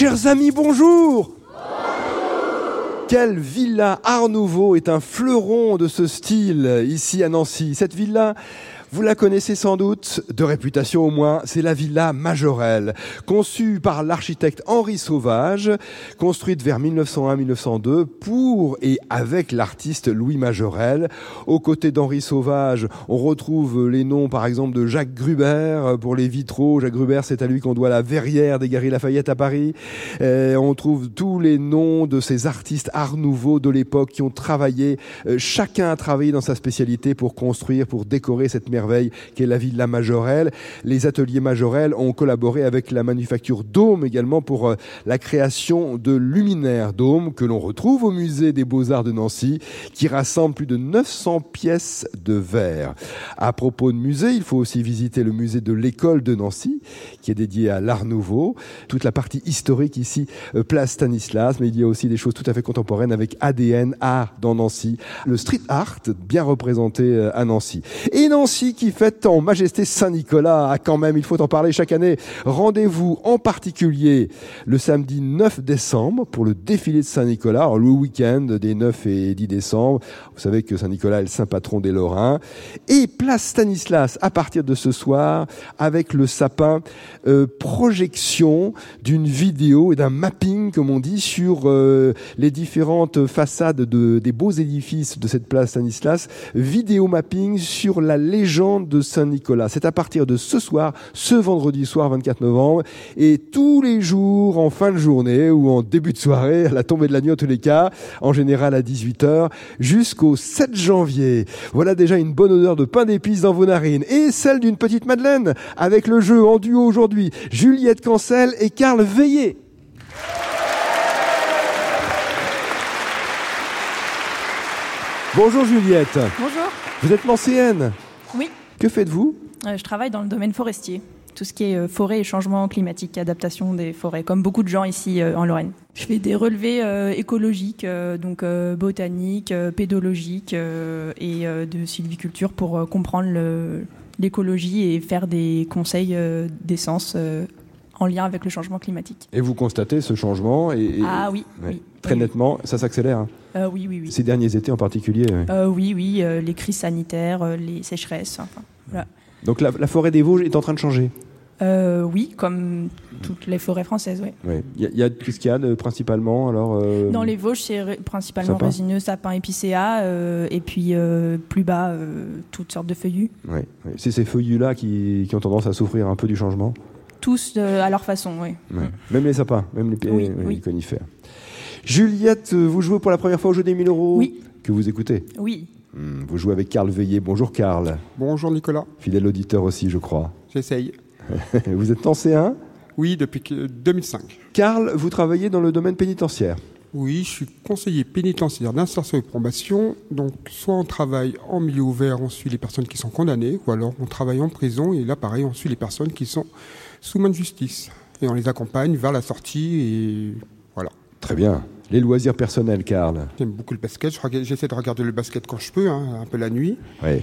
Chers amis, bonjour quelle villa Art Nouveau est un fleuron de ce style ici à Nancy. Cette villa vous la connaissez sans doute, de réputation au moins, c'est la villa Majorelle, conçue par l'architecte Henri Sauvage, construite vers 1901-1902 pour et avec l'artiste Louis Majorelle. Aux côtés d'Henri Sauvage, on retrouve les noms par exemple de Jacques Gruber pour les vitraux. Jacques Gruber, c'est à lui qu'on doit la verrière des Galeries Lafayette à Paris. On trouve tous les noms de ces artistes art nouveau de l'époque qui ont travaillé, euh, chacun a travaillé dans sa spécialité pour construire, pour décorer cette mer merveille qui est la ville la Majorelle. Les ateliers Majorelle ont collaboré avec la manufacture Dôme également pour euh, la création de luminaires Dôme que l'on retrouve au musée des Beaux-Arts de Nancy qui rassemble plus de 900 pièces de verre. À propos de musée, il faut aussi visiter le musée de l'école de Nancy qui est dédié à l'art nouveau. Toute la partie historique ici, euh, place Stanislas, mais il y a aussi des choses tout à fait contemporaines avec ADN, art dans Nancy. Le street art, bien représenté euh, à Nancy. Et Nancy qui fête en majesté Saint-Nicolas. Ah, quand même, il faut en parler chaque année. Rendez-vous en particulier le samedi 9 décembre pour le défilé de Saint-Nicolas, le week-end des 9 et 10 décembre. Vous savez que Saint-Nicolas est le saint patron des Lorrains. Et place Stanislas à partir de ce soir avec le sapin euh, projection d'une vidéo et d'un mapping, comme on dit, sur euh, les différentes façades de, des beaux édifices de cette place Stanislas. Vidéo mapping sur la légende de Saint-Nicolas. C'est à partir de ce soir, ce vendredi soir 24 novembre, et tous les jours en fin de journée ou en début de soirée, à la tombée de la nuit en tous les cas, en général à 18h, jusqu'au 7 janvier. Voilà déjà une bonne odeur de pain d'épices dans vos narines, et celle d'une petite Madeleine, avec le jeu en duo aujourd'hui, Juliette Cancel et Karl Veillé. Bonjour Juliette. Bonjour. Vous êtes lancéenne Oui. Que faites-vous? Euh, je travaille dans le domaine forestier. Tout ce qui est euh, forêt et changement climatique, adaptation des forêts, comme beaucoup de gens ici euh, en Lorraine. Je fais des relevés écologiques, donc botaniques, pédologiques et de sylviculture pour comprendre l'écologie et faire des conseils d'essence en lien avec le changement climatique. Et vous constatez ce changement et, et- Ah oui, ouais, oui. très oui. nettement, ça s'accélère. hein. Euh, oui, oui, oui. Ces derniers étés en particulier. Euh, oui, oui, euh, les crises sanitaires, les sécheresses, enfin, voilà. Donc la, la forêt des Vosges est en train de changer. Oui, comme toutes les forêts françaises, oui. Ouais. Il y a, y a- qu'est-ce qu'il y a de- principalement alors Dans les Vosges, c'est ré- principalement Sapin. résineux, sapin épicéa, et puis plus bas, toutes sortes de feuillus. ouais. C'est ces feuillus-là qui, qui ont tendance à souffrir un peu du changement. Tous euh, à leur façon, oui. Ouais. Même les sapins, même les, Oui, ouais, oui. les conifères. Juliette, euh, vous jouez pour la première fois au jeu des 1000 euros Oui. que vous écoutez. Oui, Hmm, Vous jouez avec Karl Veillé. Bonjour Karl, Bonjour Nicolas, fidèle auditeur aussi, je crois. j'essaye. vous êtes lancéen. Oui, depuis que- 2005. Karl, vous travaillez dans le domaine pénitentiaire. Oui, je suis conseiller pénitentiaire d'insertion et de probation. Donc, soit on travaille en milieu ouvert, on suit les personnes qui sont condamnées, ou alors on travaille en prison, et là, pareil, on suit les personnes qui sont sous main de justice. Et on les accompagne vers la sortie, et voilà. Très bien. Les loisirs personnels, Karl. J'aime beaucoup le basket, j'essaie de regarder le basket quand je peux, hein, un peu la nuit. Oui.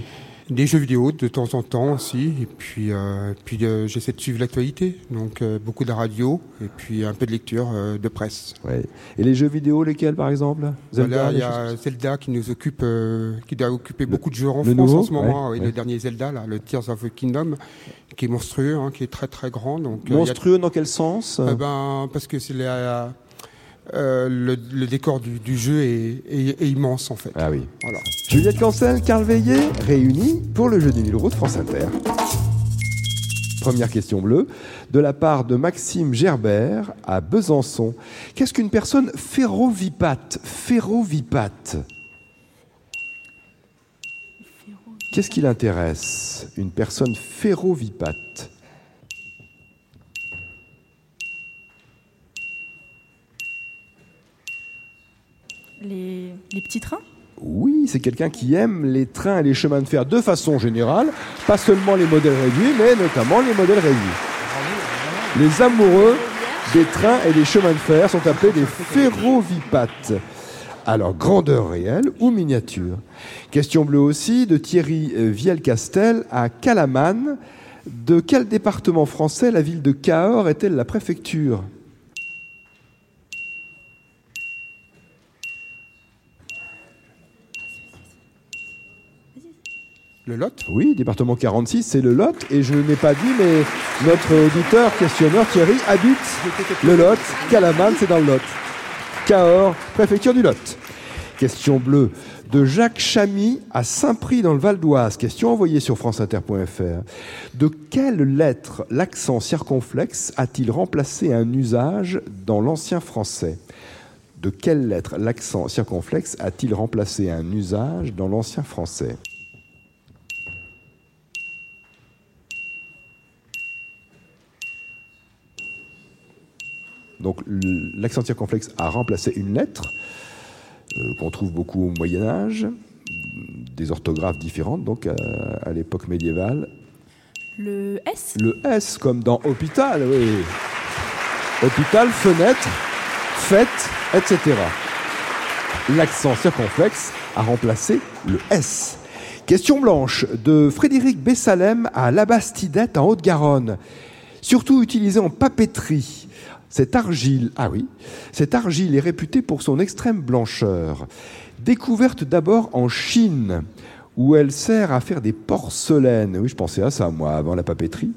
Des jeux vidéo de temps en temps aussi, et puis, euh, puis euh, j'essaie de suivre l'actualité. Donc, euh, beaucoup de radio, et puis un peu de lecture de presse. Ouais. Et les jeux vidéo, lesquels par exemple? Zelda, Voilà, il y a Zelda qui nous occupe, qui doit occuper beaucoup de jeux en France nouveau en ce moment. Ouais, ouais. Le dernier Zelda, là, le Tears of the Kingdom, qui est monstrueux, hein, qui est très très grand. Donc, a- Monstrueux dans quel sens? Eh ben, parce que c'est la- euh, le, le décor du, du jeu est, est- est immense en fait. Ah oui. Voilà. Juliette Cancel, Karl Veillé, réunis pour le jeu des 1000 euros de France Inter. Première question bleue, de la part de Maxime Gerbert à Besançon. Qu'est-ce qu'une personne ferrovipate? Ferrovipate Qu'est-ce qui l'intéresse Une personne ferrovipate? Petits trains Oui, c'est quelqu'un qui aime les trains et les chemins de fer de façon générale, pas seulement les modèles réduits, mais notamment les modèles réduits. Les amoureux des trains et des chemins de fer sont appelés des ferrovipates. Alors, grandeur réelle ou miniature? Question bleue aussi de Thierry euh, Vielcastel à Calaman. De quel département français la ville de Cahors est-elle la préfecture? Le Lot Oui, département 46, c'est le Lot. Et je n'ai pas dit, mais notre auditeur, questionneur Thierry, habite le Lot. Calaman, c'est dans le Lot. Cahors, préfecture du Lot. Question bleue de Jacques Chamy à Saint-Prix dans le Val d'Oise. Question envoyée sur franceinter.fr. De quelle lettre l'accent circonflexe a-t-il remplacé un usage dans l'ancien français? De quelle lettre l'accent circonflexe a-t-il remplacé un usage dans l'ancien français? Donc l'accent circonflexe a remplacé une lettre euh, qu'on trouve beaucoup au Moyen Âge, des orthographes différentes, donc à, l'époque médiévale. Le S? Le S, comme dans hôpital, oui. Hôpital, fenêtre, fête, etc. L'accent circonflexe a remplacé le S. Question blanche de Frédéric Bessalem à Labastidette en Haute-Garonne. Surtout utilisé en papeterie. Cette argile, ah oui, cette argile est réputée pour son extrême blancheur. Découverte d'abord en Chine, où elle sert à faire des porcelaines. Oui, je pensais à ça, moi, avant la papeterie.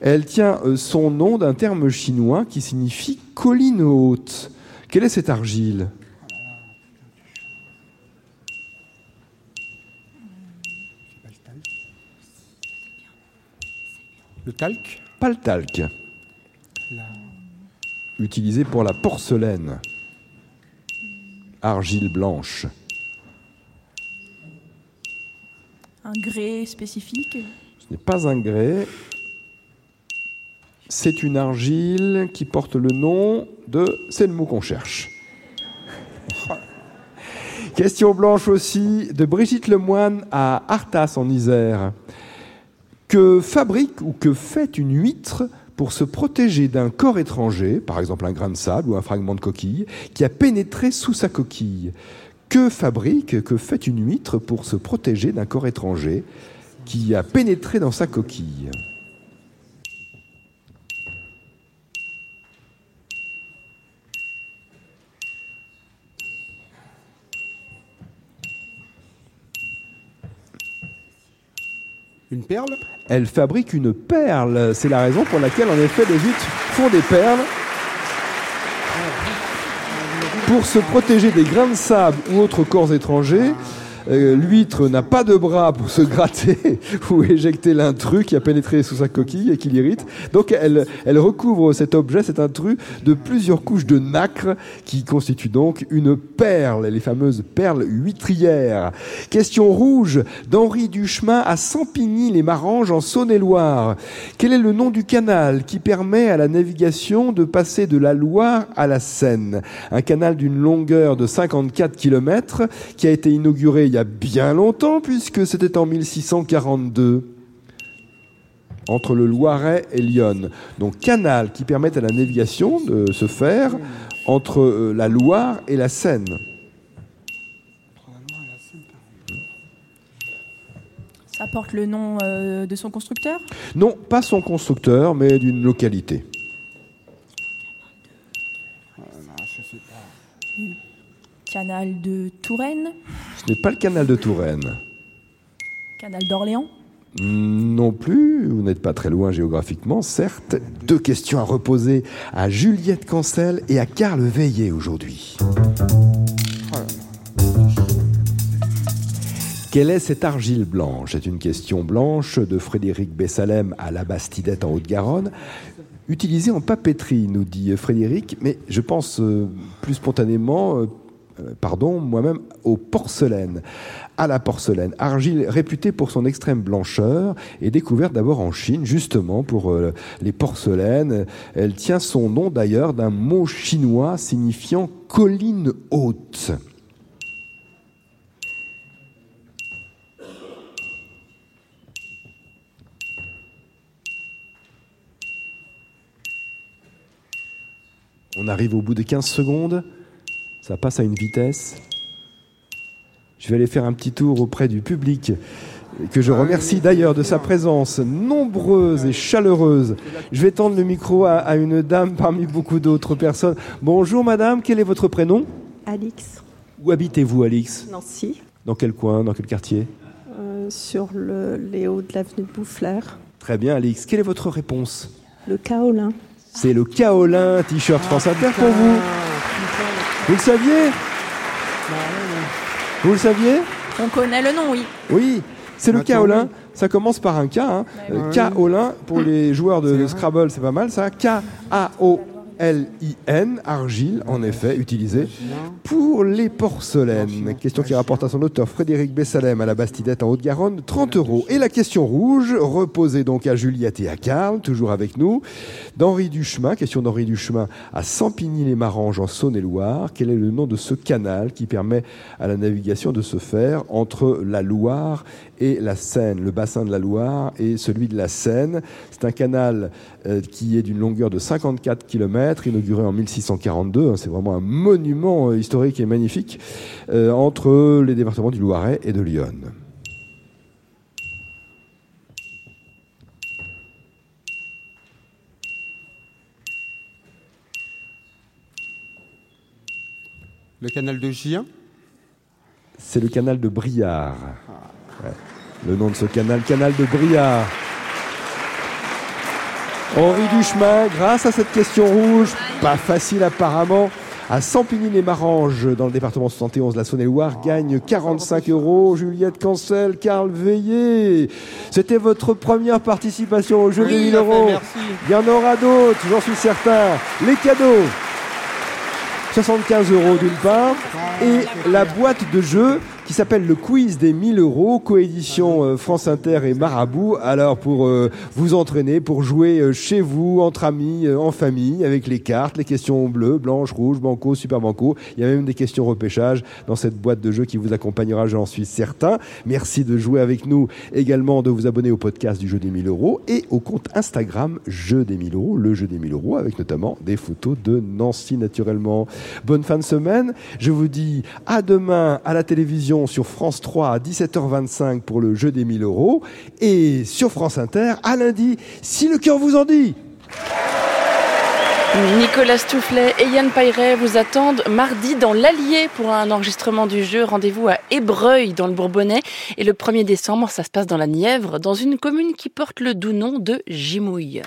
Elle tient euh, son nom d'un terme chinois qui signifie colline haute. Quelle est cette argile? Le talc? Pas le talc utilisé pour la porcelaine. Argile blanche. Un grès spécifique Ce n'est pas un grès. C'est une argile qui porte le nom de. C'est le mot qu'on cherche. Question blanche aussi de Brigitte Lemoine à Artas en Isère. Que fabrique ou que fait une huître pour se protéger d'un corps étranger, par exemple un grain de sable ou un fragment de coquille, qui a pénétré sous sa coquille. Que fabrique, que fait une huître pour se protéger d'un corps étranger qui a pénétré dans sa coquille? Une perle Elle fabrique une perle. C'est la raison pour laquelle, en effet, les huîtres font des perles. Pour se protéger des grains de sable ou autres corps étrangers, euh, l'huître n'a pas de bras pour se gratter ou éjecter l'intrus qui a pénétré sous sa coquille et qui l'irrite. Donc elle, elle recouvre cet objet, cet intrus, de plusieurs couches de nacre qui constituent donc une perle, les fameuses perles huîtrières. Question rouge d'Henri Duchemin à Sampigny-les-Maranges en Saône-et-Loire. Quel est le nom du canal qui permet à la navigation de passer de la Loire à la Seine? Un canal d'une longueur de 54 km qui a été inauguré il y a bien longtemps, puisque c'était en 1642 entre le Loiret et Lyon. Donc canal qui permet à la navigation de se faire entre euh, la Loire et la Seine. Ça porte le nom euh, de son constructeur? Non, pas son constructeur, mais d'une localité. Canal de Touraine Ce n'est pas le canal de Touraine. Canal d'Orléans non plus, vous n'êtes pas très loin géographiquement, certes. Deux questions à reposer à Juliette Cancel et à Karl Veillé aujourd'hui. Quelle est cette argile blanche? C'est une question blanche de Frédéric Bessalem à la Bastidette en Haute-Garonne. Utilisée en papeterie, nous dit Frédéric, mais je pense euh, plus spontanément, euh, pardon, moi-même, aux porcelaines. À la porcelaine, argile réputée pour son extrême blancheur et découverte d'abord en Chine, justement pour euh, les porcelaines. Elle tient son nom d'ailleurs d'un mot chinois signifiant colline haute. On arrive au bout de 15 secondes. Ça passe à une vitesse. Je vais aller faire un petit tour auprès du public, que je remercie d'ailleurs de sa présence nombreuse et chaleureuse. Je vais tendre le micro à, une dame parmi beaucoup d'autres personnes. Bonjour madame, quel est votre prénom? Alix. Où habitez-vous Alix? Nancy. Dans quel coin Dans quel quartier? Euh, sur le, les hauts de l'avenue de Boufflers. Très bien, Alix. Quelle est votre réponse? Le kaolin. C'est le kaolin, t-shirt France Inter pour vous. Vous le saviez? Vous le saviez? On connaît le nom, oui. Oui, c'est le kaolin. oui. Ça commence par un K. Hein. Kaolin, pour les joueurs de. Scrabble, c'est pas mal ça. K-A-O-L-I-N, argile, en effet, utilisé pour les porcelaines. Question qui rapporte à son auteur Frédéric Bessalem à la Bastidette en Haute-Garonne, 30 euros. Et la question rouge, reposée donc à Juliette et à Karl, toujours avec nous, d'Henri Duchemin, question d'Henri Duchemin, à Sampigny-les-Maranges en Saône-et-Loire. Quel est le nom de ce canal qui permet à la navigation de se faire entre la Loire et la Seine, le bassin de la Loire et celui de la Seine. C'est un canal euh, qui est d'une longueur de 54 km, inauguré en 1642. hein, C'est vraiment un monument euh, historique et magnifique euh, entre les départements du Loiret et de Lyon. Le canal de Gien? C'est le canal de Briard. Ouais. Le nom de ce canal, canal de Briard. Henri Duchemin, grâce à cette question rouge, pas facile apparemment, à Sampigny-les-Maranges, dans le département 71 de la Saône-et-Loire, gagne 45 euros. Juliette Cancel, Karl Veillé. C'était votre première participation au jeu des 1000 euros. merci. Il y en aura d'autres, j'en suis certain. Les cadeaux. 75 euros d'une part et la boîte de jeu qui s'appelle le quiz des 1000 euros, coédition euh, France Inter et Marabout. Alors pour euh, vous entraîner, pour jouer euh, chez vous, entre amis, euh, en famille, avec les cartes, les questions bleues, blanches, rouges, banco, super banco. Il y a même des questions repêchage dans cette boîte de jeu qui vous accompagnera, j'en suis certain. Merci de jouer avec nous, également de vous abonner au podcast du jeu des 1000 euros et au compte Instagram Jeu des 1000 euros, le jeu des 1000 euros, avec notamment des photos de Nancy naturellement. Bonne fin de semaine. Je vous dis à demain à la télévision sur France 3 à 17h25 pour le jeu des 1000 euros et sur France Inter à lundi si le cœur vous en dit. Nicolas Stoufflet et Yann Pairet vous attendent mardi dans l'Allier pour un enregistrement du jeu. Rendez-vous à Ébreuil dans le Bourbonnais. Et le 1er décembre, ça se passe dans la Nièvre, dans une commune qui porte le doux nom de Gimouille.